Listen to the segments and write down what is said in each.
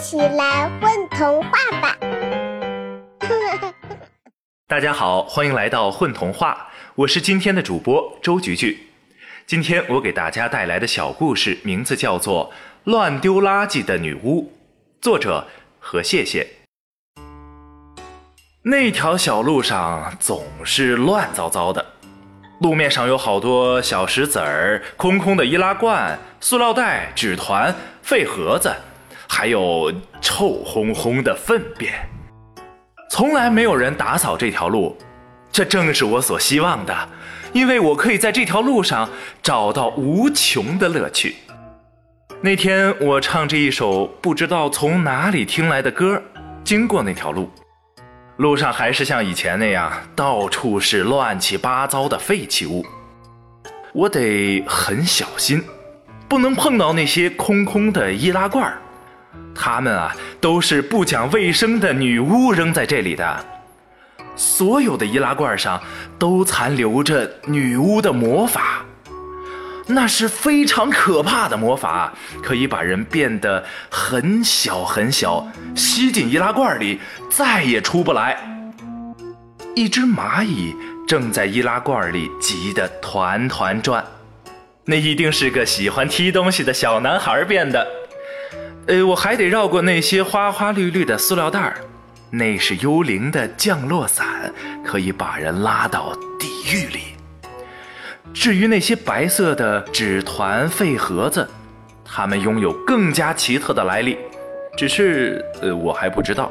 起来混童话吧！大家好，欢迎来到混童话，我是今天的主播周菊菊。今天我给大家带来的小故事名字叫做《乱丢垃圾的女巫》，作者何谢谢。那条小路上总是乱糟糟的，路面上有好多小石子儿、空空的易拉罐、塑料袋、纸团、废盒子。还有臭烘烘的粪便，从来没有人打扫这条路，这正是我所希望的，因为我可以在这条路上找到无穷的乐趣。那天我唱着一首不知道从哪里听来的歌，经过那条路，路上还是像以前那样，到处是乱七八糟的废弃物，我得很小心，不能碰到那些空空的易拉罐儿。他们啊，都是不讲卫生的女巫扔在这里的。所有的易拉罐上都残留着女巫的魔法，那是非常可怕的魔法，可以把人变得很小很小，吸进易拉罐里，再也出不来。一只蚂蚁正在易拉罐里急得团团转，那一定是个喜欢踢东西的小男孩变的。呃，我还得绕过那些花花绿绿的塑料袋儿，那是幽灵的降落伞，可以把人拉到地狱里。至于那些白色的纸团废盒子，它们拥有更加奇特的来历，只是呃，我还不知道。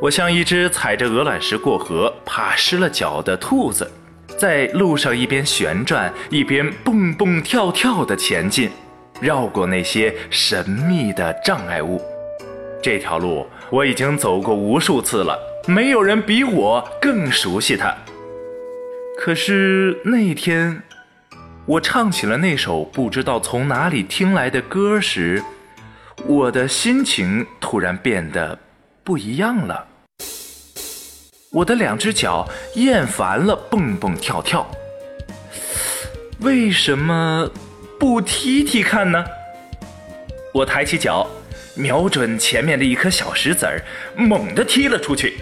我像一只踩着鹅卵石过河、怕湿了脚的兔子，在路上一边旋转一边蹦蹦跳跳地前进。绕过那些神秘的障碍物，这条路我已经走过无数次了，没有人比我更熟悉它。可是那天，我唱起了那首不知道从哪里听来的歌时，我的心情突然变得不一样了。我的两只脚厌烦了蹦蹦跳跳，为什么？不踢踢看呢？我抬起脚，瞄准前面的一颗小石子儿，猛地踢了出去。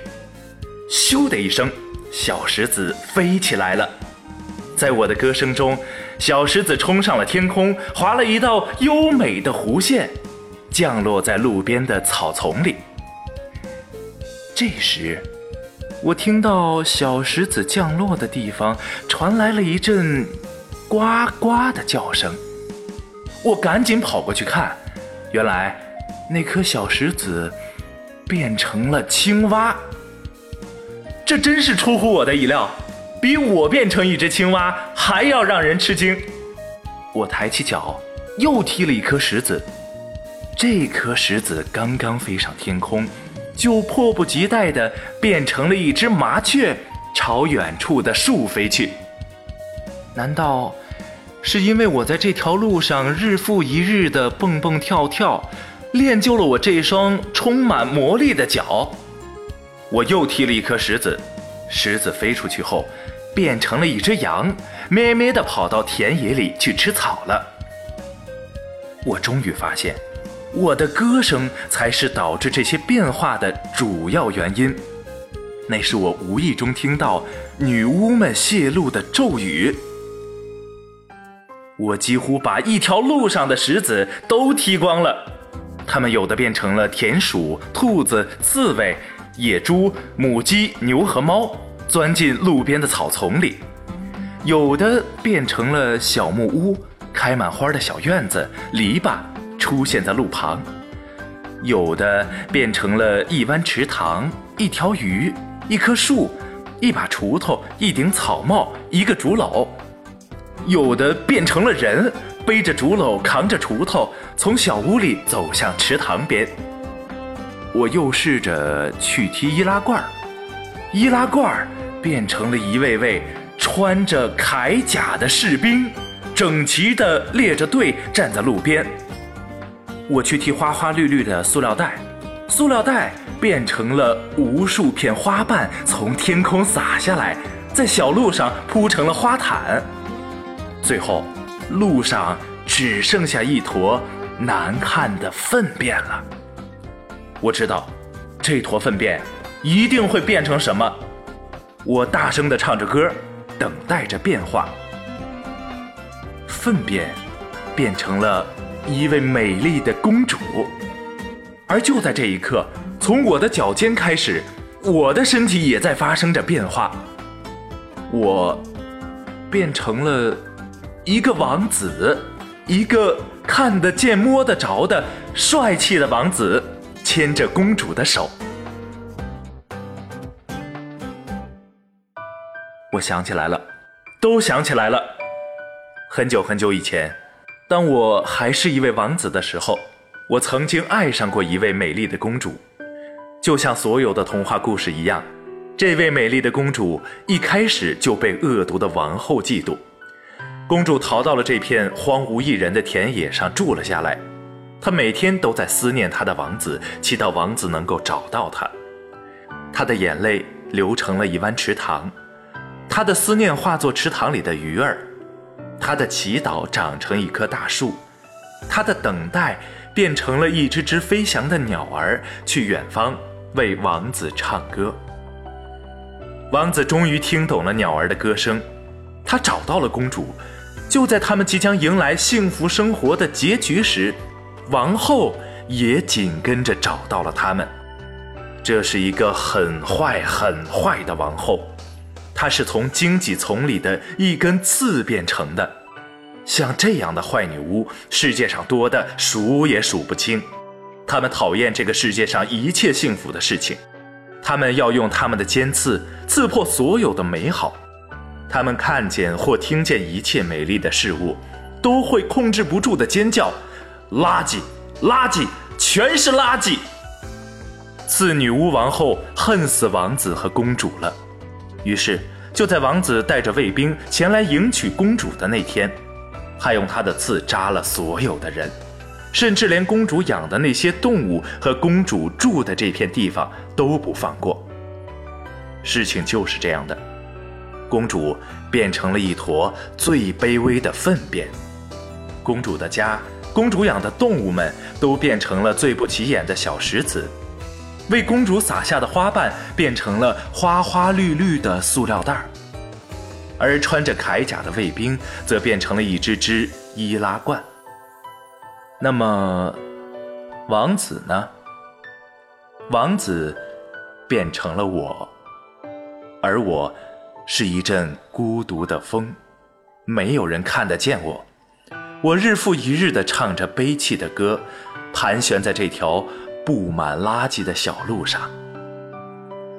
咻的一声，小石子飞起来了。在我的歌声中，小石子冲上了天空，划了一道优美的弧线，降落在路边的草丛里。这时，我听到小石子降落的地方传来了一阵。呱呱的叫声，我赶紧跑过去看，原来那颗小石子变成了青蛙。这真是出乎我的意料，比我变成一只青蛙还要让人吃惊。我抬起脚，又踢了一颗石子，这颗石子刚刚飞上天空，就迫不及待地变成了一只麻雀，朝远处的树飞去。难道是因为我在这条路上日复一日的蹦蹦跳跳，练就了我这双充满魔力的脚？我又踢了一颗石子，石子飞出去后，变成了一只羊，咩咩地跑到田野里去吃草了。我终于发现，我的歌声才是导致这些变化的主要原因。那是我无意中听到女巫们泄露的咒语。我几乎把一条路上的石子都踢光了，它们有的变成了田鼠、兔子、刺猬、野猪、母鸡、牛和猫，钻进路边的草丛里；有的变成了小木屋、开满花的小院子、篱笆，出现在路旁；有的变成了一湾池塘、一条鱼、一棵树、一把锄头、一顶草帽、一个竹篓。有的变成了人，背着竹篓，扛着锄头，从小屋里走向池塘边。我又试着去踢易拉罐儿，易拉罐儿变成了一位位穿着铠甲的士兵，整齐地列着队站在路边。我去踢花花绿绿的塑料袋，塑料袋变成了无数片花瓣，从天空洒下来，在小路上铺成了花毯。最后，路上只剩下一坨难看的粪便了。我知道，这坨粪便一定会变成什么。我大声地唱着歌，等待着变化。粪便变成了一位美丽的公主，而就在这一刻，从我的脚尖开始，我的身体也在发生着变化。我变成了一个王子，一个看得见、摸得着的帅气的王子，牵着公主的手。我想起来了，都想起来了。很久很久以前，当我还是一位王子的时候，我曾经爱上过一位美丽的公主。就像所有的童话故事一样，这位美丽的公主一开始就被恶毒的王后嫉妒。公主逃到了这片荒无一人的田野上住了下来。她每天都在思念她的王子，祈祷王子能够找到她。她的眼泪流成了一湾池塘。她的思念化作池塘里的鱼儿，她的祈祷长成一棵大树，她的等待变成了一只只飞翔的鸟儿，去远方为王子唱歌。王子终于听懂了鸟儿的歌声，他找到了公主。就在他们即将迎来幸福生活的结局时，王后也紧跟着找到了他们。这是一个很坏很坏的王后。她是从荆棘丛里的一根刺变成的，像这样的坏女巫，世界上多的数也数不清。他们讨厌这个世界上一切幸福的事情，他们要用他们的尖刺刺破所有的美好。他们看见或听见一切美丽的事物，都会控制不住的尖叫：“垃圾，垃圾，全是垃圾！”次女巫王后恨死王子和公主了。于是，就在王子带着卫兵前来迎娶公主的那天，还用他的刺扎了所有的人，甚至连公主养的那些动物和公主住的这片地方都不放过。事情就是这样的，公主变成了一坨最卑微的粪便，公主的家、公主养的动物们都变成了最不起眼的小石子。为公主撒下的花瓣变成了花花绿绿的塑料袋儿，而穿着铠甲的卫兵则变成了一只只易拉罐。那么，王子呢？王子变成了我，而我是一阵孤独的风，没有人看得见我。我日复一日地唱着悲泣的歌，盘旋在这条。布满垃圾的小路上，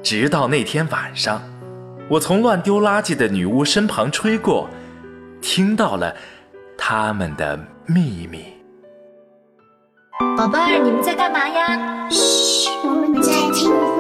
直到那天晚上，我从乱丢垃圾的女巫身旁吹过，听到了他们的秘密。宝贝儿，你们在干嘛呀？嘘，我们在听。